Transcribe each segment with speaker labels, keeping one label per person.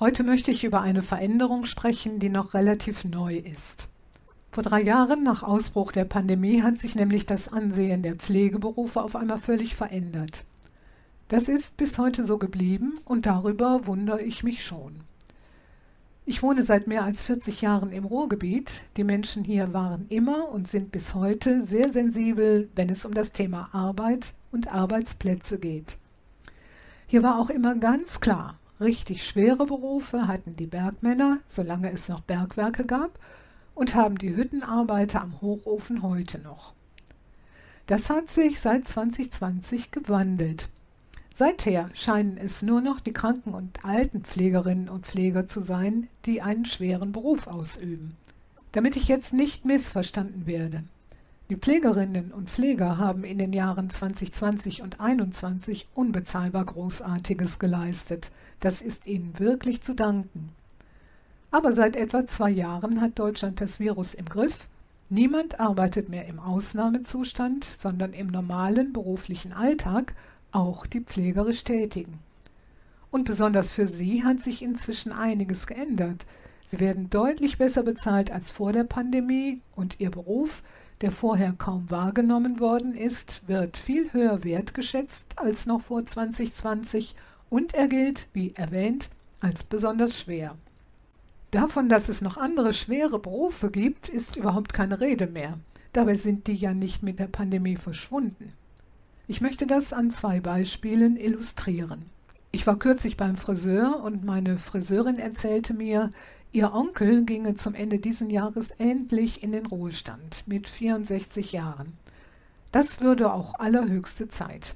Speaker 1: Heute möchte ich über eine Veränderung sprechen, die noch relativ neu ist. Vor drei Jahren nach Ausbruch der Pandemie hat sich nämlich das Ansehen der Pflegeberufe auf einmal völlig verändert. Das ist bis heute so geblieben und darüber wundere ich mich schon. Ich wohne seit mehr als 40 Jahren im Ruhrgebiet. Die Menschen hier waren immer und sind bis heute sehr sensibel, wenn es um das Thema Arbeit und Arbeitsplätze geht. Hier war auch immer ganz klar, richtig schwere Berufe hatten die Bergmänner, solange es noch Bergwerke gab, und haben die Hüttenarbeiter am Hochofen heute noch. Das hat sich seit 2020 gewandelt. Seither scheinen es nur noch die Kranken- und Altenpflegerinnen und Pfleger zu sein, die einen schweren Beruf ausüben. Damit ich jetzt nicht missverstanden werde. Die Pflegerinnen und Pfleger haben in den Jahren 2020 und 2021 unbezahlbar Großartiges geleistet. Das ist ihnen wirklich zu danken. Aber seit etwa zwei Jahren hat Deutschland das Virus im Griff. Niemand arbeitet mehr im Ausnahmezustand, sondern im normalen beruflichen Alltag auch die pflegerisch Tätigen. Und besonders für sie hat sich inzwischen einiges geändert. Sie werden deutlich besser bezahlt als vor der Pandemie und ihr Beruf, der vorher kaum wahrgenommen worden ist, wird viel höher wertgeschätzt als noch vor 2020 und er gilt, wie erwähnt, als besonders schwer. Davon, dass es noch andere schwere Berufe gibt, ist überhaupt keine Rede mehr. Dabei sind die ja nicht mit der Pandemie verschwunden. Ich möchte das an zwei Beispielen illustrieren. Ich war kürzlich beim Friseur und meine Friseurin erzählte mir, ihr Onkel ginge zum Ende dieses Jahres endlich in den Ruhestand mit 64 Jahren. Das würde auch allerhöchste Zeit.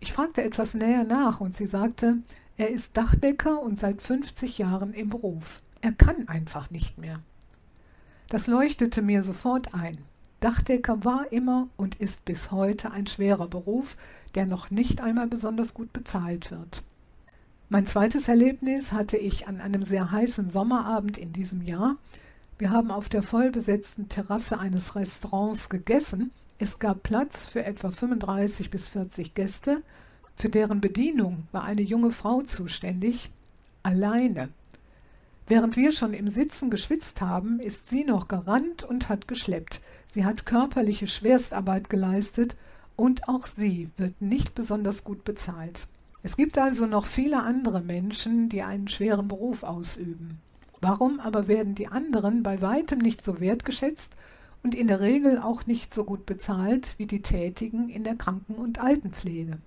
Speaker 1: Ich fragte etwas näher nach und sie sagte, er ist Dachdecker und seit 50 Jahren im Beruf. Er kann einfach nicht mehr. Das leuchtete mir sofort ein. Dachdecker war immer und ist bis heute ein schwerer Beruf, der noch nicht einmal besonders gut bezahlt wird. Mein zweites Erlebnis hatte ich an einem sehr heißen Sommerabend in diesem Jahr. Wir haben auf der vollbesetzten Terrasse eines Restaurants gegessen. Es gab Platz für etwa 35 bis 40 Gäste. Für deren Bedienung war eine junge Frau zuständig, alleine. Während wir schon im Sitzen geschwitzt haben, ist sie noch gerannt und hat geschleppt. Sie hat körperliche Schwerstarbeit geleistet und auch sie wird nicht besonders gut bezahlt. Es gibt also noch viele andere Menschen, die einen schweren Beruf ausüben. Warum aber werden die anderen bei weitem nicht so wertgeschätzt und in der Regel auch nicht so gut bezahlt wie die Tätigen in der Kranken- und Altenpflege?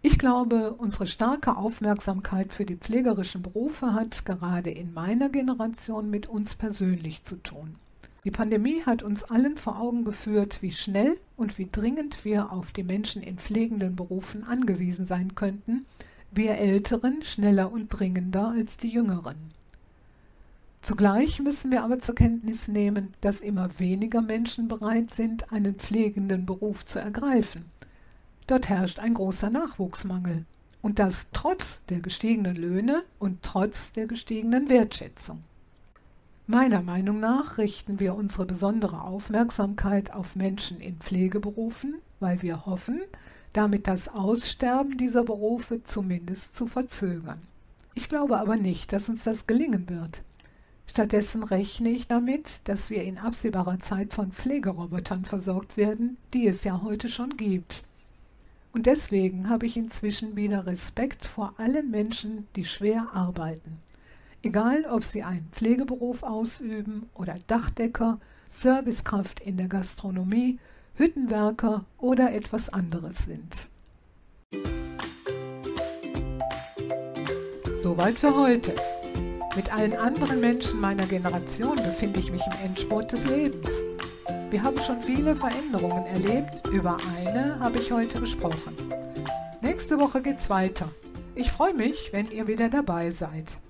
Speaker 1: Ich glaube, unsere starke Aufmerksamkeit für die pflegerischen Berufe hat gerade in meiner Generation mit uns persönlich zu tun. Die Pandemie hat uns allen vor Augen geführt, wie schnell und wie dringend wir auf die Menschen in pflegenden Berufen angewiesen sein könnten, wir Älteren schneller und dringender als die Jüngeren. Zugleich müssen wir aber zur Kenntnis nehmen, dass immer weniger Menschen bereit sind, einen pflegenden Beruf zu ergreifen Dort herrscht ein großer Nachwuchsmangel. Und das trotz der gestiegenen Löhne und trotz der gestiegenen Wertschätzung. Meiner Meinung nach richten wir unsere besondere Aufmerksamkeit auf Menschen in Pflegeberufen, weil wir hoffen, damit das Aussterben dieser Berufe zumindest zu verzögern. Ich glaube aber nicht, dass uns das gelingen wird. Stattdessen rechne ich damit, dass wir in absehbarer Zeit von Pflegerobotern versorgt werden, die es ja heute schon gibt und deswegen habe ich inzwischen wieder Respekt vor allen Menschen, die schwer arbeiten. Egal, ob sie einen Pflegeberuf ausüben oder Dachdecker, Servicekraft in der Gastronomie, Hüttenwerker oder etwas anderes sind. Soweit für heute. Mit allen anderen Menschen meiner Generation befinde ich mich im Endspurt des Lebens. Wir haben schon viele Veränderungen erlebt, über eine habe ich heute gesprochen. Nächste Woche geht's weiter. Ich freue mich, wenn ihr wieder dabei seid.